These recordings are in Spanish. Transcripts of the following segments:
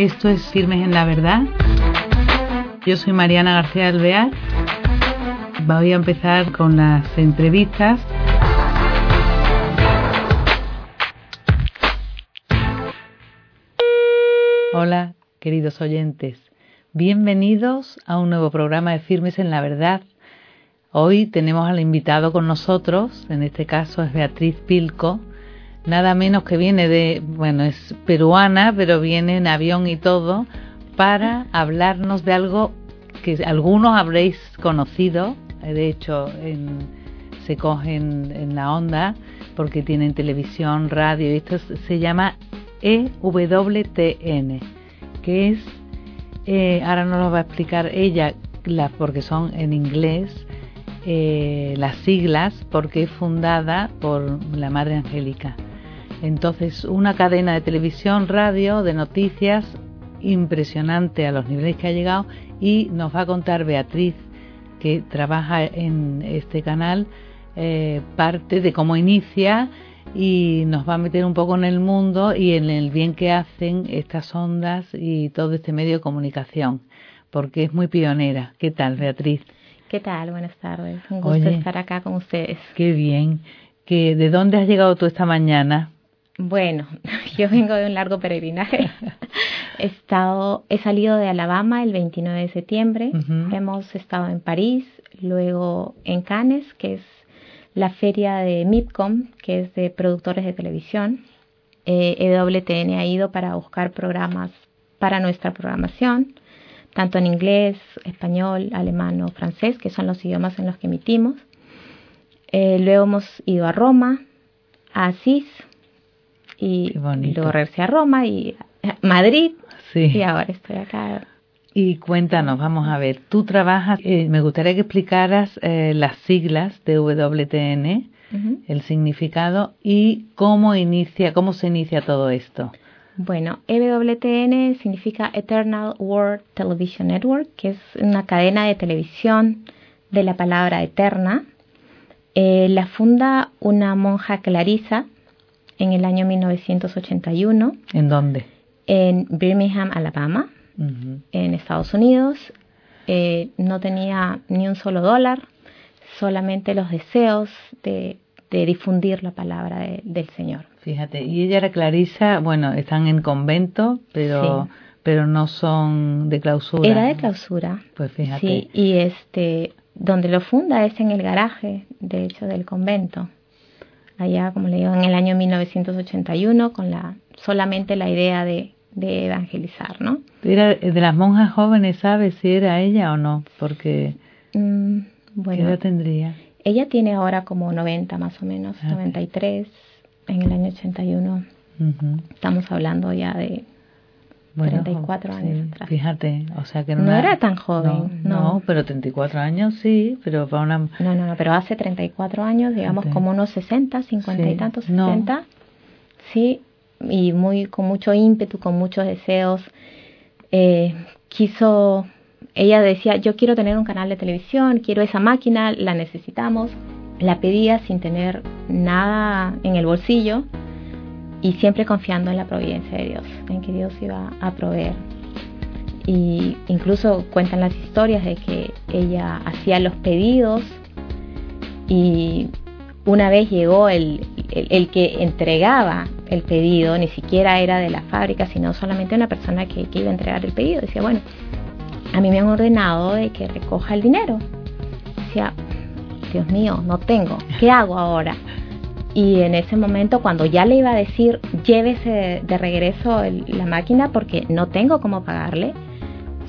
Esto es Firmes en la Verdad. Yo soy Mariana García Alvear. Voy a empezar con las entrevistas. Hola, queridos oyentes. Bienvenidos a un nuevo programa de Firmes en la Verdad. Hoy tenemos al invitado con nosotros, en este caso es Beatriz Pilco, nada menos que viene de, bueno, es peruana, pero viene en avión y todo, para hablarnos de algo que algunos habréis conocido, de hecho se cogen en la onda porque tienen televisión, radio, y esto se llama EWTN, que es, eh, ahora nos lo va a explicar ella, porque son en inglés, eh, las siglas, porque es fundada por la Madre Angélica. Entonces, una cadena de televisión, radio, de noticias impresionante a los niveles que ha llegado y nos va a contar Beatriz, que trabaja en este canal, eh, parte de cómo inicia y nos va a meter un poco en el mundo y en el bien que hacen estas ondas y todo este medio de comunicación, porque es muy pionera. ¿Qué tal, Beatriz? ¿Qué tal? Buenas tardes. Un gusto estar acá con ustedes. Qué bien. ¿Que, ¿De dónde has llegado tú esta mañana? Bueno, yo vengo de un largo peregrinaje. he estado, he salido de Alabama el 29 de septiembre. Hemos estado en París, luego en Cannes, que es la feria de MIPCOM, que es de productores de televisión. Eh, EWTN ha ido para buscar programas para nuestra programación, tanto en inglés, español, alemán o francés, que son los idiomas en los que emitimos. Eh, luego hemos ido a Roma, a Asís, y luego regresé a Roma y Madrid y ahora estoy acá. Y cuéntanos, vamos a ver, tú trabajas, eh, me gustaría que explicaras eh, las siglas de WTN, el significado y cómo inicia, cómo se inicia todo esto. Bueno, EWTN significa Eternal World Television Network, que es una cadena de televisión de la palabra eterna. Eh, la funda una monja clarisa en el año 1981. ¿En dónde? En Birmingham, Alabama, en Estados Unidos. Eh, no tenía ni un solo dólar, solamente los deseos de, difundir la palabra del Señor. Fíjate, y ella era Clarisa, bueno, están en convento, pero... pero no son de clausura. Era de clausura. Pues fíjate. Sí, y este, donde lo funda es en el garaje, de hecho, del convento allá, como le digo, en el año 1981, con la solamente la idea de, evangelizar, ¿no? Era de las monjas jóvenes, ¿sabes si era ella o no? Porque mm, bueno, ¿qué edad tendría? Ella tiene ahora como 90 más o menos, 93 ah, en el año 81. Estamos hablando ya de 34 años Fíjate, o sea que no, era tan joven. No, no, pero 34 años sí, pero para una... No, no, no, pero hace 34 años, digamos como unos 60, 50 y tantos, 60. Sí, y muy con mucho ímpetu, con muchos deseos. Eh, quiso, ella decía, yo quiero tener un canal de televisión, quiero esa máquina, la necesitamos. La pedía sin tener nada en el bolsillo y siempre confiando en la providencia de Dios, en que Dios iba a proveer. Y incluso cuentan las historias de que ella hacía los pedidos y una vez llegó el, el, que entregaba el pedido, ni siquiera era de la fábrica, sino solamente una persona que, que, iba a entregar el pedido. Decía, bueno, a mí me han ordenado de que recoja el dinero. Decía, Dios mío, no tengo, ¿qué hago ahora? Y en ese momento cuando ya le iba a decir llévese de regreso la máquina porque no tengo cómo pagarle,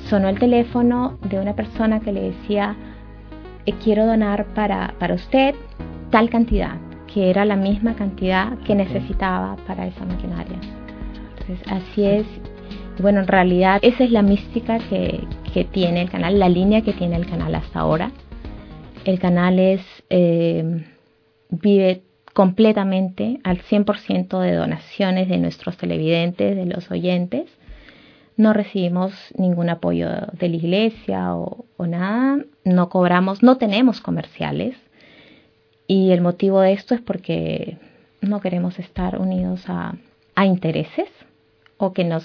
sonó el teléfono de una persona que le decía eh, quiero donar para, para usted tal cantidad, que era la misma cantidad que necesitaba para esa maquinaria. Entonces así es, bueno, en realidad esa es la mística que, que tiene el canal, la línea que tiene el canal hasta ahora. El canal es, eh, vive completamente al 100% de donaciones de nuestros televidentes, de los oyentes. No recibimos ningún apoyo de la iglesia o, nada, no cobramos, no tenemos comerciales. Y el motivo de esto es porque no queremos estar unidos a, a intereses o que nos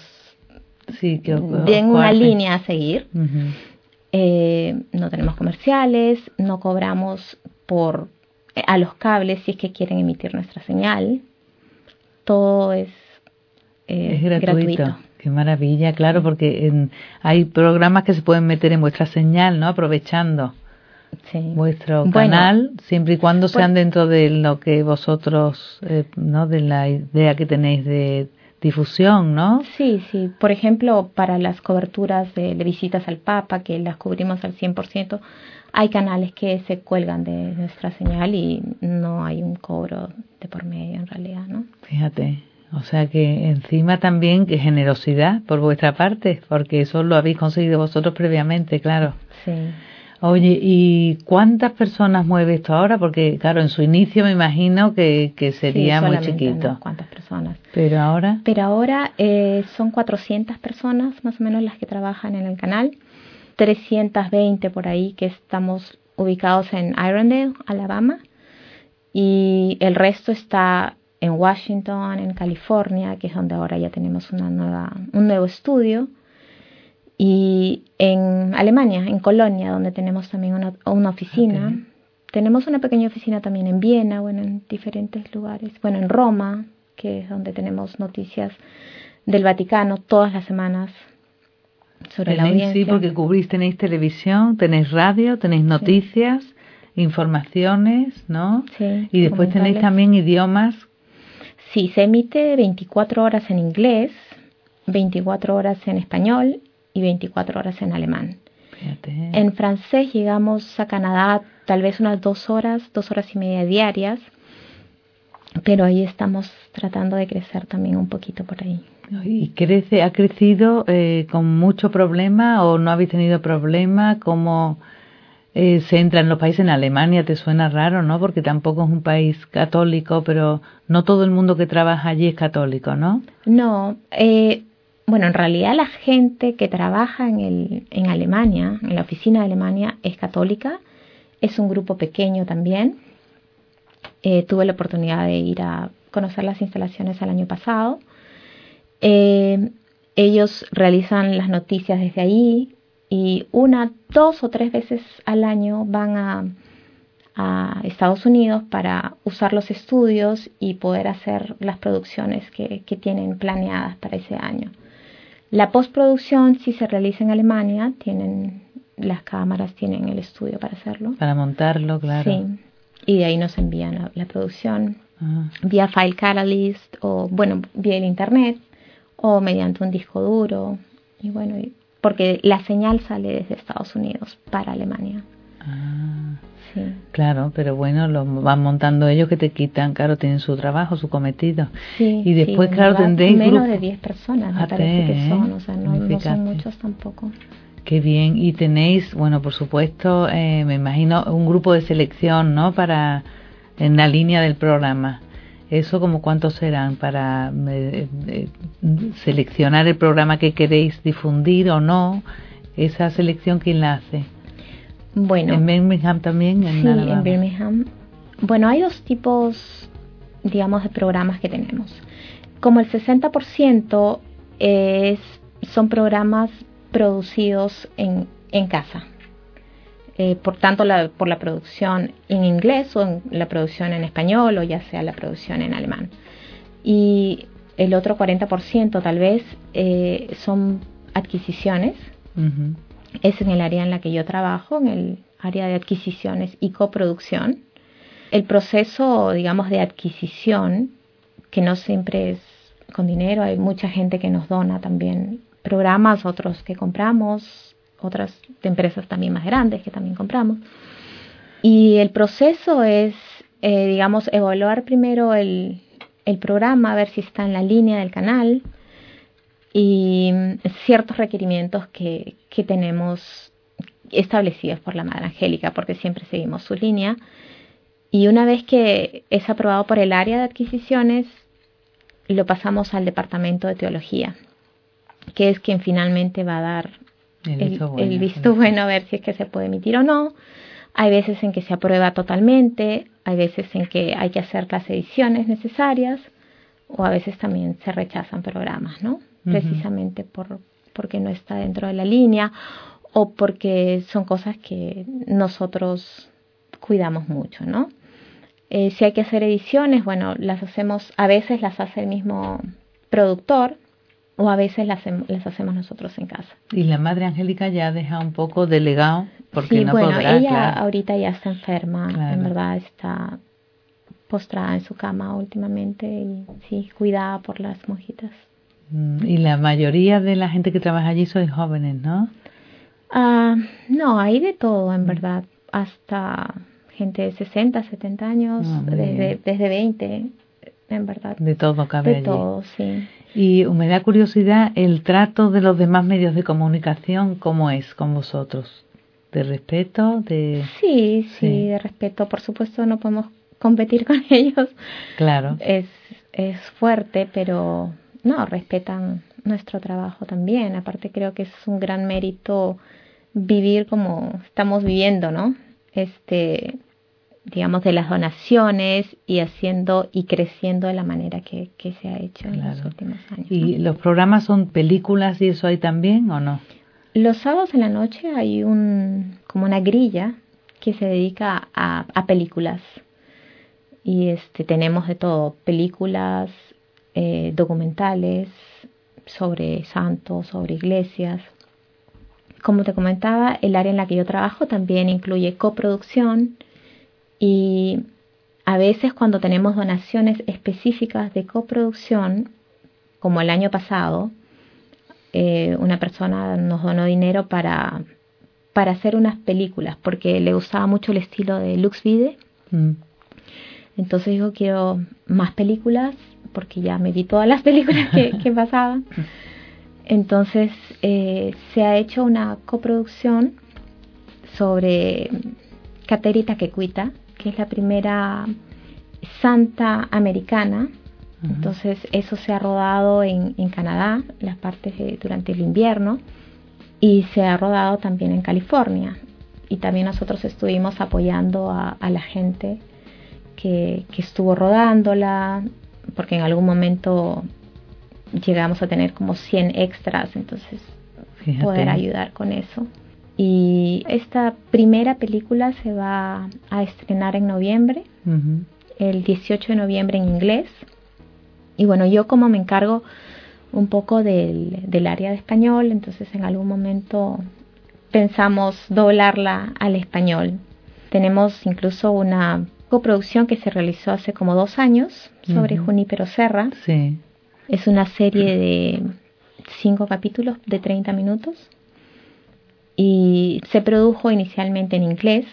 sí, que, una línea a seguir. Eh, no tenemos comerciales, no cobramos por a los cables si es que quieren emitir nuestra señal. Todo es, eh, gratuito. Qué maravilla, claro, porque hay programas que se pueden meter en vuestra señal, ¿no? Aprovechando vuestro canal, siempre y cuando sean pues dentro de lo que vosotros, eh, ¿no? De la idea que tenéis de difusión, ¿no? Sí, sí. Por ejemplo, para las coberturas de, visitas al Papa, que las cubrimos al 100%, hay canales que se cuelgan de nuestra señal y no hay un cobro de por medio en realidad, ¿no? Fíjate. O sea que encima también que generosidad por vuestra parte, porque eso lo habéis conseguido vosotros previamente, claro. Sí. Oye, ¿y cuántas personas mueve esto ahora? Porque, claro, en su inicio me imagino que, que sería muy chiquito. ¿Cuántas personas? Pero ahora. Pero ahora eh, son 400 personas más o menos las que trabajan en el canal. 320 por ahí que estamos ubicados en Irondale, Alabama. Y el resto está en Washington, en California, que es donde ahora ya tenemos una nueva, un nuevo estudio y en Alemania, en Colonia, donde tenemos también una, una oficina. Tenemos una pequeña oficina también en Viena, bueno, en diferentes lugares. Bueno, en Roma, que es donde tenemos noticias del Vaticano todas las semanas sobre la audiencia. Sí, porque cubrís, tenéis televisión, tenéis radio, tenéis noticias, informaciones, ¿no? Sí. Y después tenéis también idiomas. Sí, se emite 24 horas en inglés, 24 horas en español y 24 horas en alemán. En francés llegamos a Canadá tal vez unas dos horas, dos horas y media diarias, pero ahí estamos tratando de crecer también un poquito por ahí. ¿Y crece, ha crecido eh, con mucho problema o no habéis tenido problema? ¿Cómo eh, se entra en los países? En Alemania te suena raro, ¿no? Porque tampoco es un país católico, pero no todo el mundo que trabaja allí es católico, ¿no? No, eh, bueno, en realidad la gente que trabaja en, el, en Alemania, en la oficina de Alemania, es católica. Es un grupo pequeño también. Eh, tuve la oportunidad de ir a conocer las instalaciones el año pasado. Eh, ellos realizan las noticias desde ahí y una, dos o tres veces al año van a, a Estados Unidos para usar los estudios y poder hacer las producciones que, que tienen planeadas para ese año. La postproducción si se realiza en Alemania, tienen las cámaras tienen el estudio para hacerlo. Para montarlo, claro. Sí. Y de ahí nos envían la, producción ah. vía File Catalyst o, bueno, vía el Internet o mediante un disco duro. Y bueno, porque la señal sale desde Estados Unidos para Alemania. Ah. Claro, pero bueno, lo van montando ellos que te quitan, claro, tienen su trabajo, su cometido. Sí, y después, claro, tendréis menos de 10 personas, me parece que son, o sea, no, son muchos tampoco. Qué bien, y tenéis, bueno, por supuesto, eh, me imagino un grupo de selección, ¿no? Para en la línea del programa. ¿Eso como cuántos serán para eh, eh, seleccionar el programa que queréis difundir o no? ¿Esa selección quién la hace? Bueno. ¿En Birmingham también? En sí, en Birmingham. Bueno, hay dos tipos, digamos, de programas que tenemos. Como el 60% es, son programas producidos en, en casa. Eh, por tanto, la, por la producción en inglés o en la producción en español o ya sea la producción en alemán. Y el otro 40% tal vez eh, son adquisiciones es en el área en la que yo trabajo, en el área de adquisiciones y coproducción. El proceso, digamos, de adquisición, que no siempre es con dinero, hay mucha gente que nos dona también programas, otros que compramos, otras de empresas también más grandes que también compramos. Y el proceso es, eh, digamos, evaluar primero el, el programa, a ver si está en la línea del canal, y ciertos requerimientos que, que tenemos establecidos por la Madre Angélica, porque siempre seguimos su línea. Y una vez que es aprobado por el área de adquisiciones, lo pasamos al departamento de teología, que es quien finalmente va a dar el, visto, bueno, a ver si es que se puede emitir o no. Hay veces en que se aprueba totalmente, hay veces en que hay que hacer las ediciones necesarias o a veces también se rechazan programas, ¿no? precisamente por, porque no está dentro de la línea o porque son cosas que nosotros cuidamos mucho, ¿no? Eh, si hay que hacer ediciones, bueno, las hacemos, a veces las hace el mismo productor o a veces las, las hacemos nosotros en casa. Y la madre Angélica ya deja un poco delegado porque sí, no bueno, ella ahorita ya está enferma, en verdad está postrada en su cama últimamente y sí, cuidada por las monjitas. Mm, y la mayoría de la gente que trabaja allí son jóvenes, ¿no? Ah, no, hay de todo, en mm. verdad, hasta gente de 60, 70 años, ah, desde, desde 20, en verdad. De todo cabe De todo, sí. Y me da curiosidad el trato de los demás medios de comunicación, ¿cómo es con vosotros? ¿De respeto? De... Sí, sí, de respeto. Por supuesto no podemos competir con ellos. Claro. Es, es fuerte, pero no, respetan nuestro trabajo también. Aparte creo que es un gran mérito vivir como estamos viviendo, ¿no? Este, digamos, de las donaciones y haciendo y creciendo de la manera que, que se ha hecho en los últimos años. ¿Y los programas son películas y eso hay también o no? Los sábados en la noche hay un, como una grilla que se dedica a, a películas. Y este, tenemos de todo, películas, eh, documentales sobre santos, sobre iglesias. Como te comentaba, el área en la que yo trabajo también incluye coproducción, y a veces cuando tenemos donaciones específicas de coproducción, como el año pasado, eh, una persona nos donó dinero para, para hacer unas películas, porque le gustaba mucho el estilo de Lux Vide. Mm. Entonces dijo, quiero más películas, porque ya me vi todas las películas que, que pasaban. Entonces eh, se ha hecho una coproducción sobre Caterita Quecuita, que es la primera santa americana. Entonces eso se ha rodado en, en Canadá, las partes durante el invierno, y se ha rodado también en California. Y también nosotros estuvimos apoyando a, la gente que, que, estuvo rodándola, porque en algún momento llegamos a tener como 100 extras, entonces poder ayudar con eso. Y esta primera película se va a estrenar en noviembre, el 18 de noviembre en inglés. Y bueno, yo como me encargo un poco del, del área de español, entonces en algún momento pensamos doblarla al español. Tenemos incluso una coproducción que se realizó hace como dos años sobre Junípero Serra. Sí. Es una serie de cinco capítulos de 30 minutos y se produjo inicialmente en inglés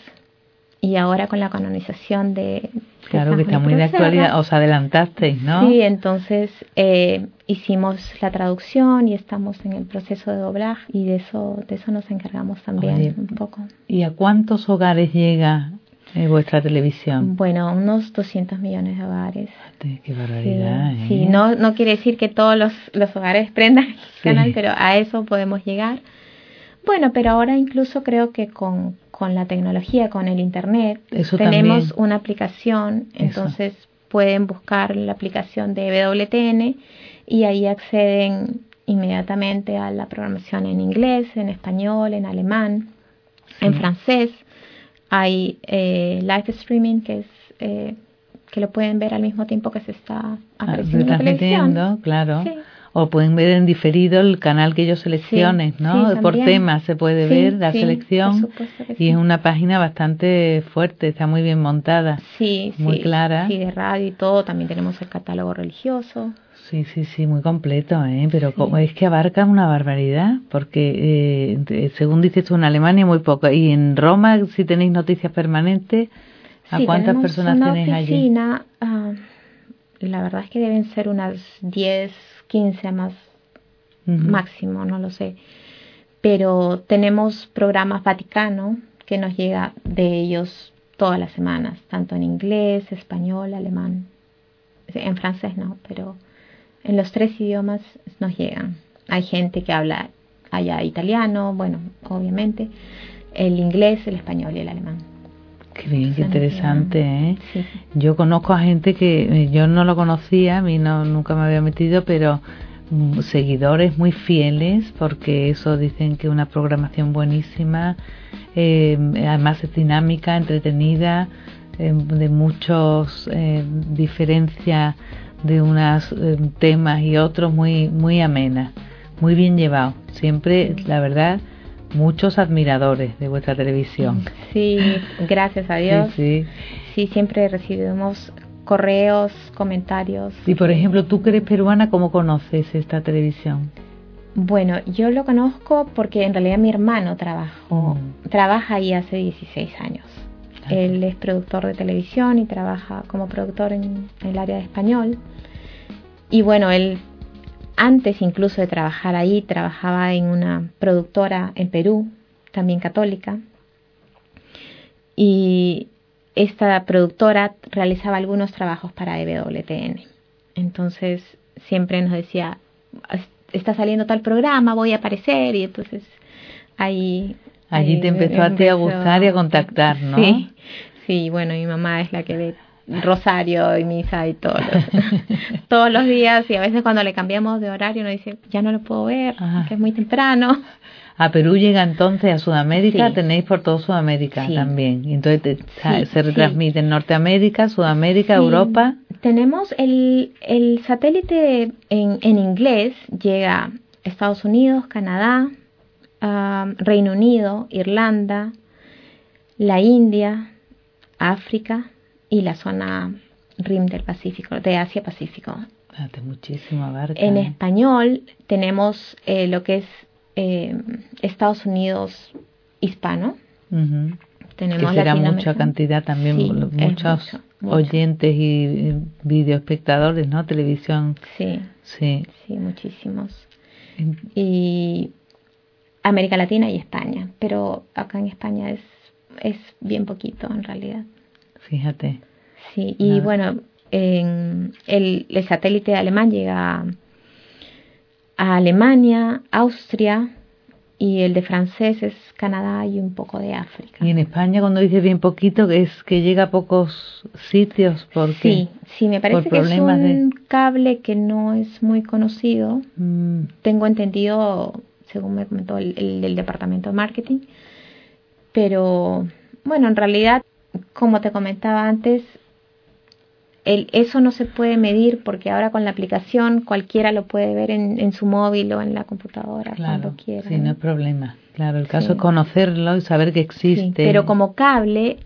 y ahora con la canonización de... Claro, que está muy de actualidad, os adelantasteis, ¿no? Sí, entonces eh, hicimos la traducción y estamos en el proceso de doblaje y de eso, de eso nos encargamos también un poco. ¿Y a cuántos hogares llega eh, vuestra televisión? Bueno, unos 200 millones de hogares. Qué barbaridad. Sí, sí, ¿eh? no, no quiere decir que todos los, los hogares prendan el canal, pero a eso podemos llegar. Bueno, pero ahora incluso creo que con, con la tecnología, con el Internet, tenemos una aplicación, entonces pueden buscar la aplicación de WTN y ahí acceden inmediatamente a la programación en inglés, en español, en alemán, en francés. Hay eh, live streaming que es eh, que lo pueden ver al mismo tiempo que se está ah, apareciendo en la televisión. Claro o pueden ver en diferido el canal que ellos seleccionen, ¿no? por tema se puede ver la selección y es una página bastante fuerte, está muy bien montada, sí, muy clara. Sí, de radio y todo, también tenemos el catálogo religioso. Sí, sí, sí, muy completo, ¿eh? pero como es que abarca una barbaridad, porque eh, según dices tú en Alemania muy poco, y en Roma si tenéis noticias permanentes, ¿a cuántas personas tenéis allí? Uh, la verdad es que deben ser unas 10, 15 más máximo, no lo sé. Pero tenemos programas Vaticano que nos llega de ellos todas las semanas, tanto en inglés, español, alemán. En francés no, pero en los tres idiomas nos llegan. Hay gente que habla allá italiano, bueno, obviamente, el inglés, el español y el alemán. Qué bien, qué interesante, ¿eh? Yo conozco a gente que eh, yo no lo conocía, a mí no, nunca me había metido, pero mm, seguidores muy fieles porque eso dicen que una programación buenísima, eh, además es dinámica, entretenida, eh, de muchos eh, diferencias de unos temas y otros muy muy amena, muy bien llevado. Siempre, la verdad, muchos admiradores de vuestra televisión. Sí, gracias a Dios. Sí, sí. siempre recibimos correos, comentarios. Y por ejemplo, tú que eres peruana, ¿cómo conoces esta televisión? Bueno, yo lo conozco porque en realidad mi hermano trabajó, mm. trabaja ahí hace 16 años. Él es productor de televisión y trabaja como productor en el área de español. Y bueno, él antes incluso de trabajar ahí, trabajaba en una productora en Perú, también católica. Y esta productora realizaba algunos trabajos para EWTN. Entonces siempre nos decía, está saliendo tal programa, voy a aparecer. Y entonces ahí... Allí te empezó, a ti a gustar y a contactar, ¿no? Sí, sí, bueno, mi mamá es la que ve rosario y misa y todo todos los días y a veces cuando le cambiamos de horario nos dice ya no lo puedo ver que es muy temprano a Perú llega entonces a Sudamérica tenéis por todo Sudamérica también. Entonces se retransmite en Norteamérica Sudamérica Europa. Tenemos el, el satélite en, en inglés llega a Estados Unidos Canadá Reino Unido Irlanda la India África y la zona RIM del Pacífico, de Asia-Pacífico. muchísimo En español tenemos eh, lo que es eh, Estados Unidos hispano. Tenemos que será mucha cantidad también, muchos oyentes y videoespectadores, ¿no? Televisión. Sí, sí, sí, muchísimos. Y América Latina y España, pero acá en España es, es bien poquito en realidad. Fíjate. Sí, y bueno, en el, el, satélite alemán llega a, Alemania, Austria, y el de francés es Canadá y un poco de África. Y en España, cuando dices bien poquito, es que llega a pocos sitios. porque Sí, sí, me parece que es un cable que no es muy conocido. Mm. Tengo entendido, según me comentó el, el departamento de marketing, pero bueno, en realidad como te comentaba antes, el, eso no se puede medir porque ahora con la aplicación cualquiera lo puede ver en, en su móvil o en la computadora cuando quiera. Sí, no hay problema. Claro, el caso es conocerlo y saber que existe. pero como cable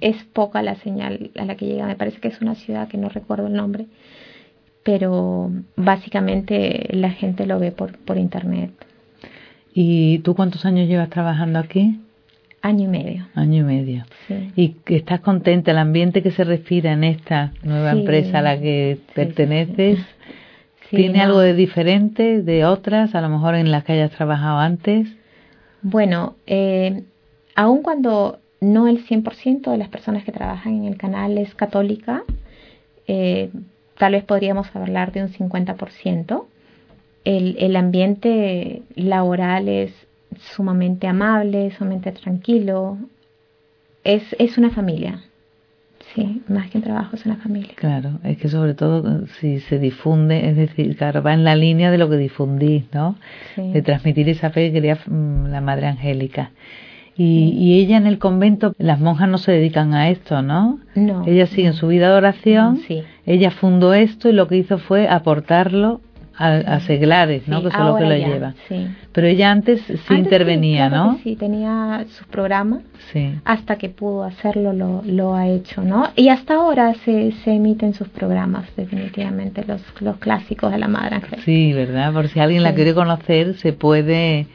es poca la señal a la que llega. Me parece que es una ciudad que no recuerdo el nombre, pero básicamente la gente lo ve por, por internet. ¿Y tú cuántos años llevas trabajando aquí? Año y medio. Año y medio. Sí. ¿Y estás contenta? ¿El ambiente que se respira en esta nueva empresa a la que perteneces tiene algo de diferente de otras, a lo mejor en las que hayas trabajado antes? Bueno, eh, aun cuando no el 100% de las personas que trabajan en el canal es católica, eh, tal vez podríamos hablar de un 50%. El, el ambiente laboral es sumamente amable, sumamente tranquilo. Es, es una familia. Sí, más que un trabajo, es una familia. Claro, es que sobre todo si se difunde, es decir, claro, va en la línea de lo que difundís, ¿no? De transmitir esa fe que quería mm, la Madre Angélica. Y, y, ella en el convento, las monjas no se dedican a esto, ¿no? No. Ellas siguen su vida de oración. Sí. Ella fundó esto y lo que hizo fue aportarlo a, seglares, ¿no? que son los que lo llevan. Pero ella antes sí intervenía, ¿no? Sí, tenía sus programas. Sí. Hasta que pudo hacerlo, lo, lo ha hecho, ¿no? Y hasta ahora se, se emiten sus programas, definitivamente, los, los clásicos de la Madre Angélica. Sí, ¿verdad? Por si alguien la quiere conocer, se puede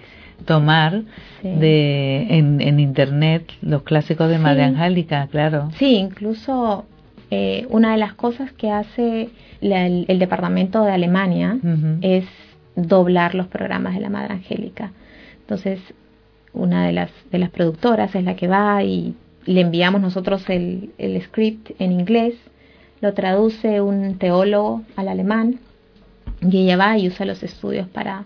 tomar de en, en internet los clásicos de Madre Angélica, claro. Sí, incluso eh, una de las cosas que hace el, departamento de Alemania es doblar los programas de la Madre Angélica. Entonces, una de las, de las productoras es la que va y le enviamos nosotros el, el script en inglés, lo traduce un teólogo al alemán y ella va y usa los estudios para,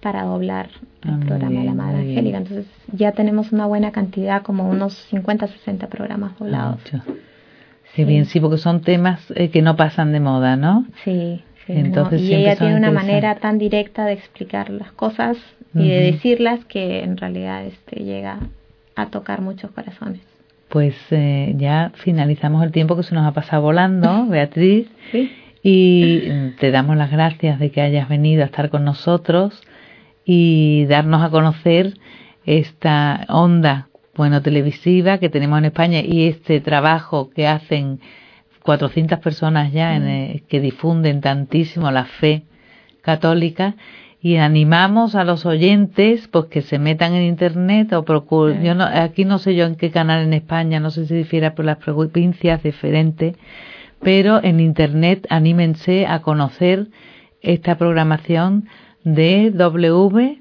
para doblar el ah, programa de la Madre Angélica. Entonces ya tenemos una buena cantidad, como unos 50, 60 programas doblados. Qué bien, sí, porque son temas eh, que no pasan de moda, ¿no? Sí, Entonces, y ella tiene una manera tan directa de explicar las cosas y de decirlas que en realidad este llega a tocar muchos corazones. Pues eh, ya finalizamos el tiempo que se nos ha pasado volando, Beatriz. Y te damos las gracias de que hayas venido a estar con nosotros y darnos a conocer esta onda bueno televisiva que tenemos en España y este trabajo que hacen 400 personas ya en, que difunden tantísimo la fe católica y animamos a los oyentes pues que se metan en internet o procuren yo no, aquí no sé yo en qué canal en España no sé si difiere por las provincias diferentes pero en internet anímense a conocer esta programación de WTN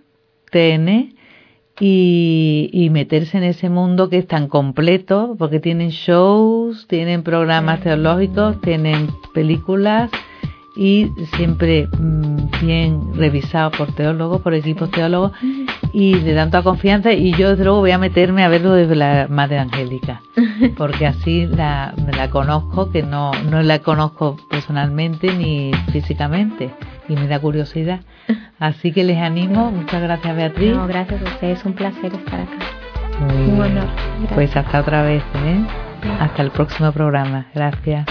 y, y, meterse en ese mundo que es tan completo, porque tienen shows, tienen programas teológicos, tienen películas y siempre mm, bien revisado por teólogos, por equipos teólogos y de tanta confianza y yo desde luego voy a meterme a verlo desde la Madre Angélica porque así la, la conozco que no, no la conozco personalmente ni físicamente y me da curiosidad. Así que les animo. Muchas gracias Beatriz. No, gracias a ustedes. Es un placer estar acá. Un honor. Pues hasta otra vez ¿eh? hasta el próximo programa. Gracias